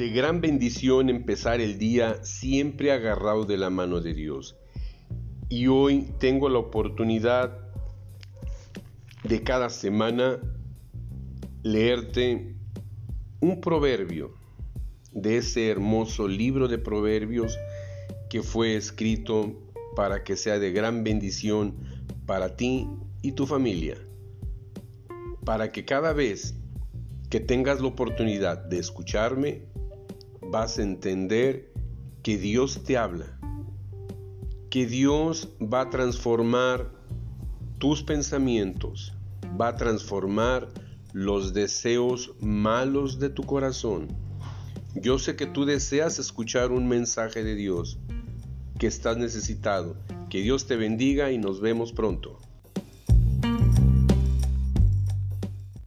de gran bendición empezar el día siempre agarrado de la mano de Dios. Y hoy tengo la oportunidad de cada semana leerte un proverbio de ese hermoso libro de proverbios que fue escrito para que sea de gran bendición para ti y tu familia. Para que cada vez que tengas la oportunidad de escucharme, vas a entender que Dios te habla, que Dios va a transformar tus pensamientos, va a transformar los deseos malos de tu corazón. Yo sé que tú deseas escuchar un mensaje de Dios, que estás necesitado. Que Dios te bendiga y nos vemos pronto.